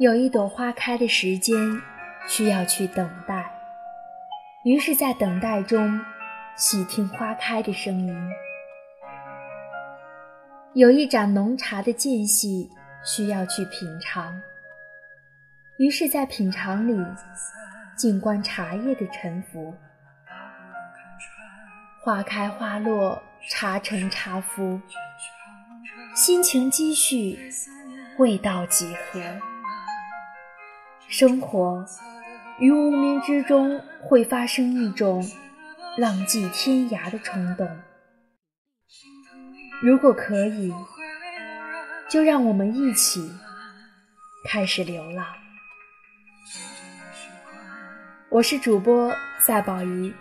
有一朵花开的时间，需要去等待。于是，在等待中，细听花开的声音。有一盏浓茶的间隙，需要去品尝。于是，在品尝里，静观茶叶的沉浮。花开花落，茶沉茶浮，心情积蓄，味道几何？生活于无名之中，会发生一种浪迹天涯的冲动。如果可以，就让我们一起开始流浪。我是主播赛宝仪，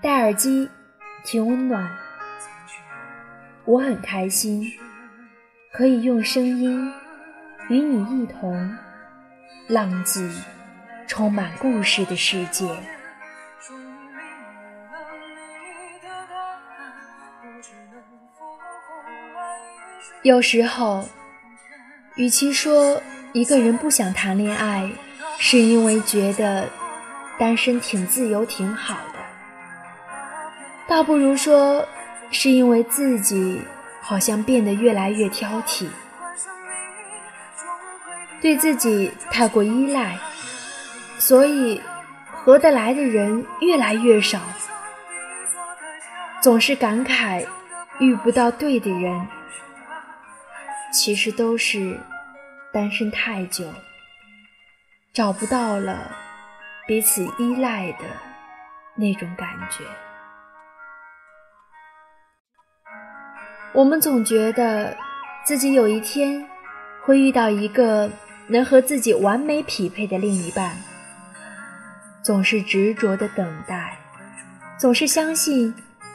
戴耳机听温暖。我很开心，可以用声音与你一同。浪迹充满故事的世界。有时候，与其说一个人不想谈恋爱，是因为觉得单身挺自由、挺好的，倒不如说是因为自己好像变得越来越挑剔。对自己太过依赖，所以合得来的人越来越少。总是感慨遇不到对的人，其实都是单身太久，找不到了彼此依赖的那种感觉。我们总觉得自己有一天会遇到一个。能和自己完美匹配的另一半，总是执着的等待，总是相信，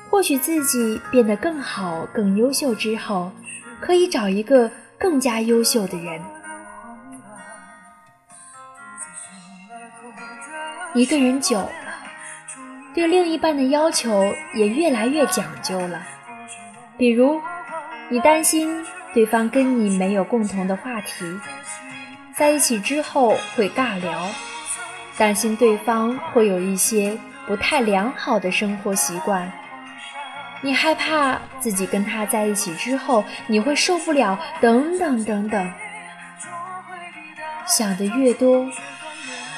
或许自己变得更好、更优秀之后，可以找一个更加优秀的人。一个人久了，对另一半的要求也越来越讲究了。比如，你担心对方跟你没有共同的话题。在一起之后会尬聊，担心对方会有一些不太良好的生活习惯，你害怕自己跟他在一起之后你会受不了，等等等等。想的越多，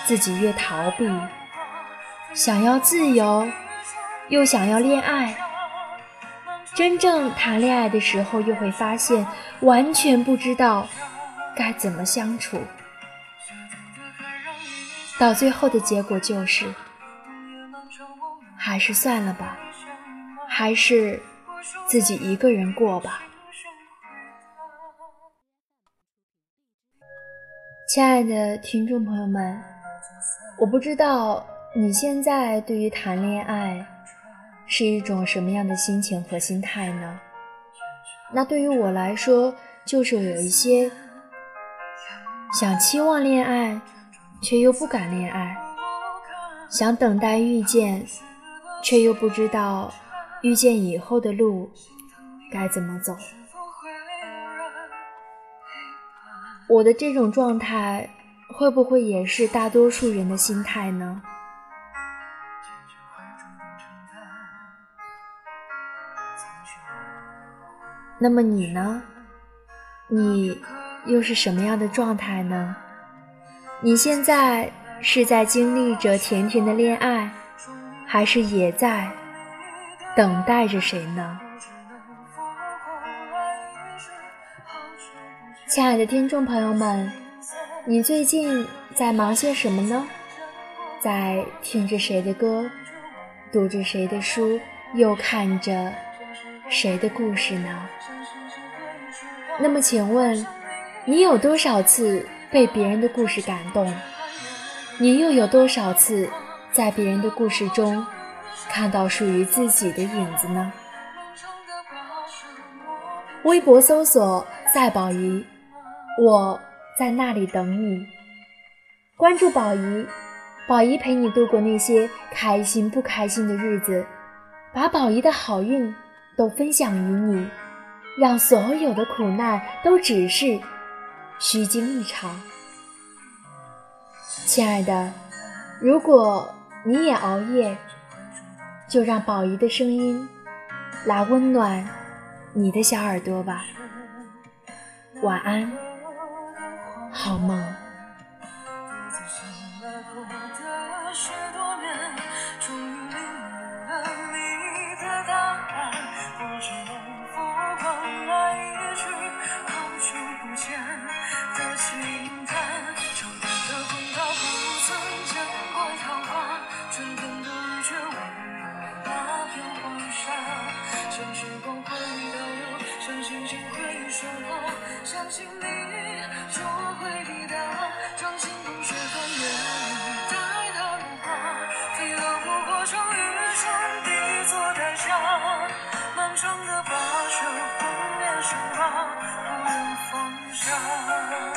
自己越逃避，想要自由，又想要恋爱，真正谈恋爱的时候又会发现完全不知道。该怎么相处？到最后的结果就是，还是算了吧，还是自己一个人过吧。亲爱的听众朋友们，我不知道你现在对于谈恋爱是一种什么样的心情和心态呢？那对于我来说，就是有一些。想期望恋爱，却又不敢恋爱；想等待遇见，却又不知道遇见以后的路该怎么走。我的这种状态，会不会也是大多数人的心态呢？那么你呢？你？又是什么样的状态呢？你现在是在经历着甜甜的恋爱，还是也在等待着谁呢？亲爱的听众朋友们，你最近在忙些什么呢？在听着谁的歌，读着谁的书，又看着谁的故事呢？那么，请问？你有多少次被别人的故事感动？你又有多少次在别人的故事中看到属于自己的影子呢？微博搜索“赛宝仪”，我在那里等你。关注宝仪，宝仪陪你度过那些开心不开心的日子，把宝仪的好运都分享于你，让所有的苦难都只是。虚惊一场，亲爱的，如果你也熬夜，就让宝仪的声音来温暖你的小耳朵吧。晚安，好梦。像时光会倒流，像星星会说话。相信你就会抵达。掌心捧雪，看月亮在融化。飞蛾扑火，终于闯进这座大山。漫长的跋涉，不念生老，不问方向。